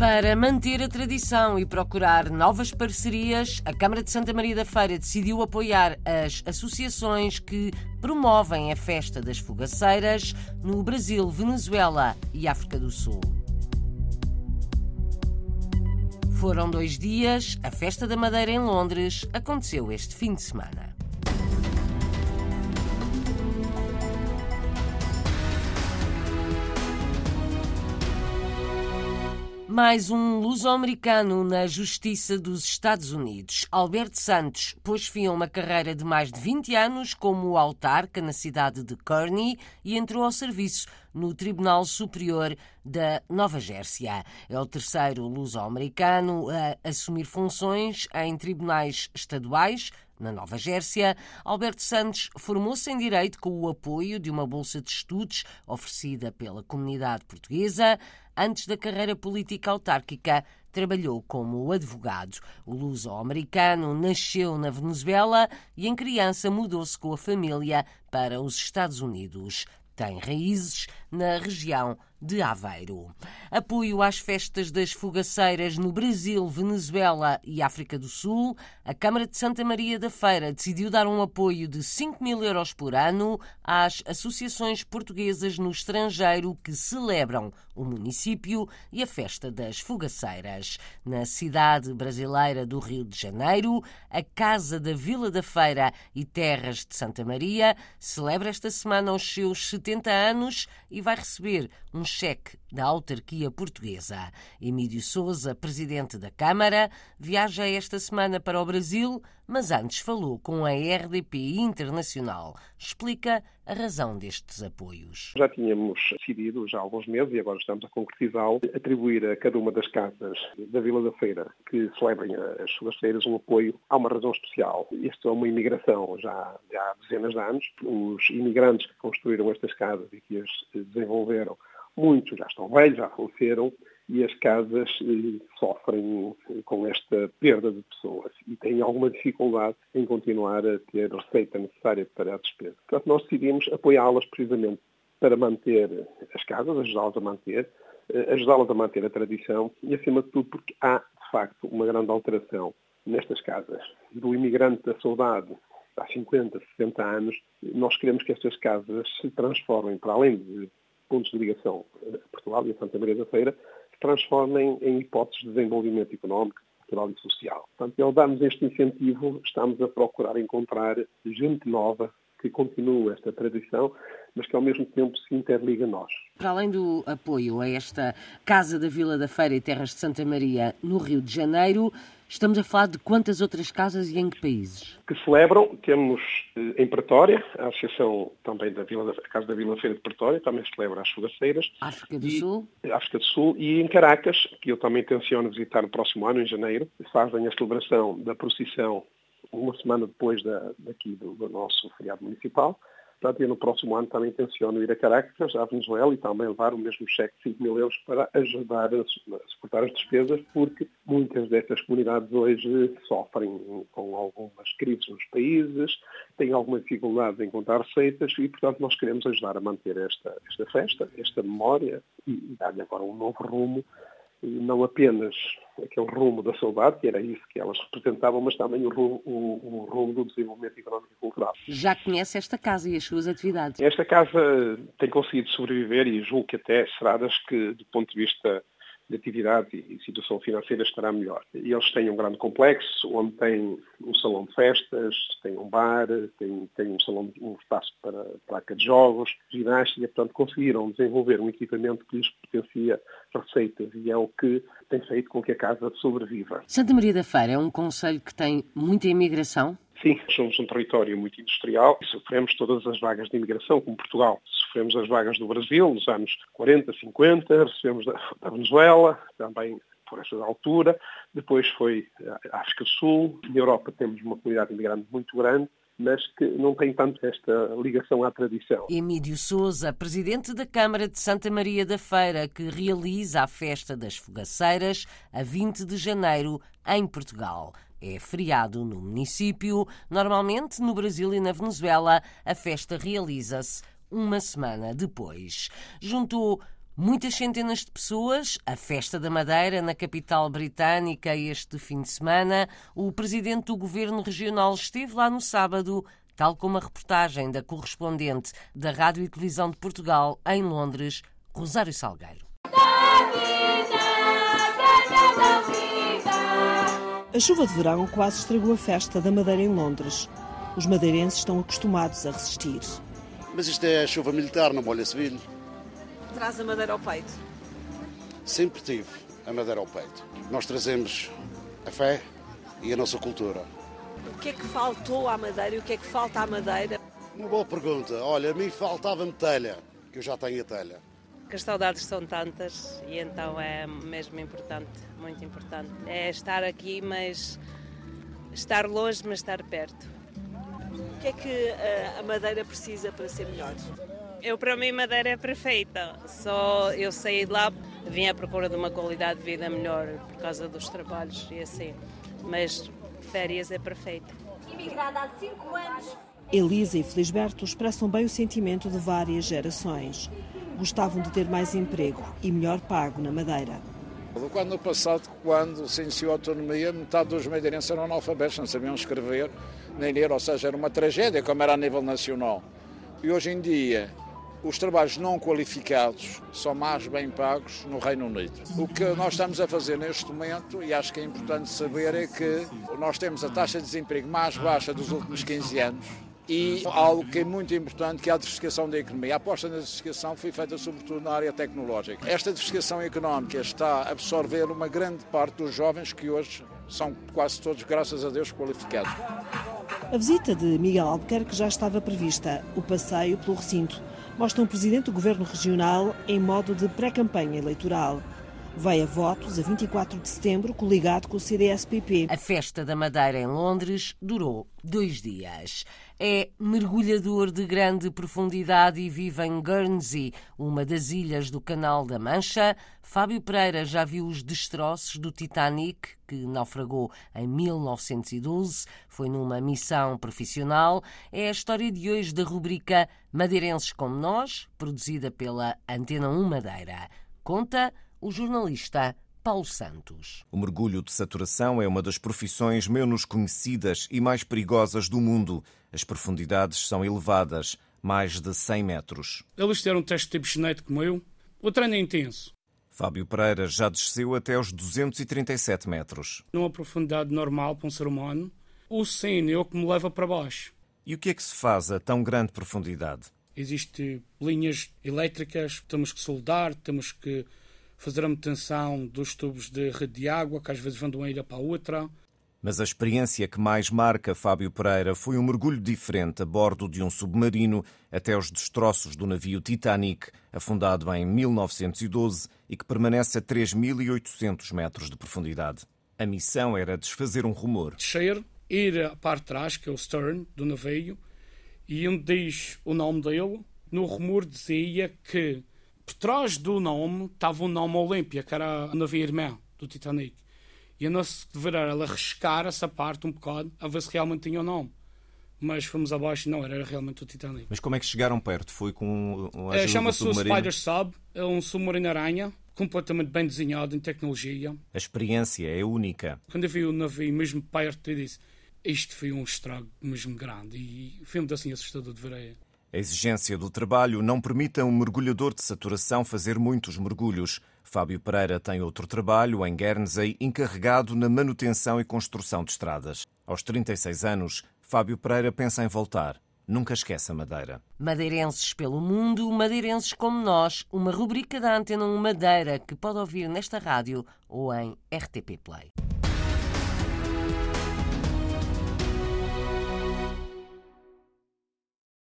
Para manter a tradição e procurar novas parcerias, a Câmara de Santa Maria da Feira decidiu apoiar as associações que promovem a festa das fogaceiras no Brasil, Venezuela e África do Sul. Foram dois dias, a Festa da Madeira em Londres aconteceu este fim de semana. Mais um luso-americano na Justiça dos Estados Unidos. Alberto Santos pôs fim a uma carreira de mais de 20 anos como autarca na cidade de Kearney e entrou ao serviço no Tribunal Superior da Nova Gércia. É o terceiro luso-americano a assumir funções em tribunais estaduais, na Nova Gércia, Alberto Santos formou-se em Direito com o apoio de uma bolsa de estudos oferecida pela comunidade portuguesa. Antes da carreira política autárquica, trabalhou como advogado. O luso-americano nasceu na Venezuela e, em criança, mudou-se com a família para os Estados Unidos. Tem raízes na região de Aveiro. Apoio às festas das fogaceiras no Brasil, Venezuela e África do Sul. A Câmara de Santa Maria da Feira decidiu dar um apoio de 5 mil euros por ano às associações portuguesas no estrangeiro que celebram o município e a festa das fogaceiras. Na cidade brasileira do Rio de Janeiro, a Casa da Vila da Feira e Terras de Santa Maria celebra esta semana os seus 70 anos e vai receber um cheque da autarquia portuguesa. Emílio Souza, presidente da Câmara, viaja esta semana para o Brasil, mas antes falou com a RDP Internacional. Explica a razão destes apoios. Já tínhamos decidido, já há alguns meses, e agora estamos a concretizá-lo, atribuir a cada uma das casas da Vila da Feira que celebrem as suas feiras um apoio a uma razão especial. Isto é uma imigração já, já há dezenas de anos. Os imigrantes que construíram estas casas e que as desenvolveram Muitos já estão velhos, já faleceram e as casas eh, sofrem eh, com esta perda de pessoas e têm alguma dificuldade em continuar a ter receita necessária para a despesa. Portanto, nós decidimos apoiá-las precisamente para manter as casas, ajudá-las a manter, eh, ajudá-las a manter a tradição e, acima de tudo, porque há, de facto, uma grande alteração nestas casas. Do imigrante da saudade há 50, 60 anos, nós queremos que estas casas se transformem, para além de pontos de ligação a Portugal e a Santa Maria da Feira se transformem em hipóteses de desenvolvimento económico, cultural e social. Portanto, ao darmos este incentivo, estamos a procurar encontrar gente nova que continue esta tradição, mas que ao mesmo tempo se interliga a nós. Para além do apoio a esta Casa da Vila da Feira e Terras de Santa Maria no Rio de Janeiro, Estamos a falar de quantas outras casas e em que países? Que celebram, temos eh, em Pretória, a Associação também da Vila, a Casa da Vila Feira de Pretória, também celebra as fogaceiras. África do e, Sul? África do Sul e em Caracas, que eu também tenciono visitar no próximo ano, em janeiro, fazem a celebração da procissão uma semana depois da, daqui do, do nosso feriado municipal Portanto, eu no próximo ano também intenciono ir a Caracas, à Venezuela, e também levar o mesmo cheque de 5 mil euros para ajudar a suportar as despesas, porque muitas destas comunidades hoje sofrem com algumas crises nos países, têm alguma dificuldade em encontrar receitas e, portanto, nós queremos ajudar a manter esta, esta festa, esta memória e dar-lhe agora um novo rumo não apenas aquele rumo da saudade, que era isso que elas representavam, mas também o rumo, o, o rumo do desenvolvimento económico e cultural. Já conhece esta casa e as suas atividades? Esta casa tem conseguido sobreviver e julgo que até será das que, do ponto de vista de atividade e situação financeira estará melhor. E eles têm um grande complexo, onde tem um salão de festas, tem um bar, tem, tem um salão, um espaço para placa de jogos, ginástica, portanto conseguiram desenvolver um equipamento que lhes potencia receitas e é o que tem feito com que a casa sobreviva. Santa Maria da Feira é um conselho que tem muita imigração? Sim, somos um território muito industrial e sofremos todas as vagas de imigração, como Portugal. Sofremos as vagas do Brasil nos anos 40, 50, recebemos da, da Venezuela, também por essa altura. Depois foi a África do Sul. Na Europa temos uma comunidade imigrante muito grande mas que não tem tanto esta ligação à tradição. Emílio Souza, presidente da Câmara de Santa Maria da Feira, que realiza a Festa das Fogaceiras a 20 de janeiro em Portugal. É feriado no município. Normalmente, no Brasil e na Venezuela, a festa realiza-se uma semana depois. Juntou Muitas centenas de pessoas, a Festa da Madeira na capital britânica este fim de semana. O presidente do governo regional esteve lá no sábado, tal como a reportagem da correspondente da Rádio e Televisão de Portugal em Londres, Rosário Salgueiro. A chuva de verão quase estragou a festa da Madeira em Londres. Os madeirenses estão acostumados a resistir. Mas isto é chuva militar, não molha civil traz a madeira ao peito? Sempre tive a madeira ao peito. Nós trazemos a fé e a nossa cultura. O que é que faltou à madeira e o que é que falta à madeira? Uma boa pergunta. Olha, a mim faltava-me telha, que eu já tenho a telha. Que as saudades são tantas e então é mesmo importante, muito importante. É estar aqui, mas estar longe, mas estar perto. O que é que eh, a madeira precisa para ser melhor? Eu, para mim, Madeira é perfeita. Só eu saí de lá, vim à procura de uma qualidade de vida melhor por causa dos trabalhos e assim. Mas férias é perfeita. Imigrada há cinco anos. Elisa e Felisberto expressam bem o sentimento de várias gerações. Gostavam de ter mais emprego e melhor pago na Madeira. Quando no passado, quando se iniciou a autonomia, metade dos madeirenses eram analfabetos, não sabiam escrever nem ou seja, era uma tragédia, como era a nível nacional. E hoje em dia, os trabalhos não qualificados são mais bem pagos no Reino Unido. O que nós estamos a fazer neste momento, e acho que é importante saber, é que nós temos a taxa de desemprego mais baixa dos últimos 15 anos e algo que é muito importante, que é a diversificação da economia. A aposta na diversificação foi feita sobretudo na área tecnológica. Esta diversificação económica está a absorver uma grande parte dos jovens que hoje são quase todos, graças a Deus, qualificados. A visita de Miguel Albuquerque já estava prevista. O passeio pelo recinto mostra um presidente do governo regional em modo de pré-campanha eleitoral. Vai a votos a 24 de setembro, coligado com o CDS-PP. A festa da Madeira em Londres durou dois dias. É mergulhador de grande profundidade e vive em Guernsey, uma das ilhas do Canal da Mancha. Fábio Pereira já viu os destroços do Titanic, que naufragou em 1912. Foi numa missão profissional. É a história de hoje da rubrica Madeirenses como Nós, produzida pela Antena 1 Madeira. Conta o jornalista Paulo Santos. O mergulho de saturação é uma das profissões menos conhecidas e mais perigosas do mundo. As profundidades são elevadas, mais de 100 metros. Eles fizeram um teste de tipo genético como eu. O treino é intenso. Fábio Pereira já desceu até aos 237 metros. Numa profundidade normal para um ser humano, o sino é o que me leva para baixo. E o que é que se faz a tão grande profundidade? Existem linhas elétricas, temos que soldar, temos que fazer a manutenção dos tubos de rede de água, que às vezes vão de uma ilha para a outra. Mas a experiência que mais marca Fábio Pereira foi um mergulho diferente a bordo de um submarino até os destroços do navio Titanic, afundado em 1912 e que permanece a 3.800 metros de profundidade. A missão era desfazer um rumor. Descer, ir à parte de trás, que é o stern do navio, e onde diz o nome dele, no rumor dizia que por trás do nome estava o nome Olímpia, que era a navio irmã do Titanic. E a nossa deveria ela arriscar essa parte um bocado a ver se realmente tinha o nome. Mas fomos abaixo e não, era realmente o Titanic. Mas como é que chegaram perto? Foi com a é, Chama-se o Spider Sub, é um submarino aranha, completamente bem desenhado em tecnologia. A experiência é única. Quando eu vi o navio mesmo perto, eu disse, isto foi um estrago mesmo grande e foi-me assim assustador de ver. A exigência do trabalho não permite a um mergulhador de saturação fazer muitos mergulhos. Fábio Pereira tem outro trabalho em Guernsey, encarregado na manutenção e construção de estradas. Aos 36 anos, Fábio Pereira pensa em voltar. Nunca esquece a Madeira. Madeirenses pelo mundo, madeirenses como nós, uma rubrica da Antena 1 Madeira que pode ouvir nesta rádio ou em RTP Play.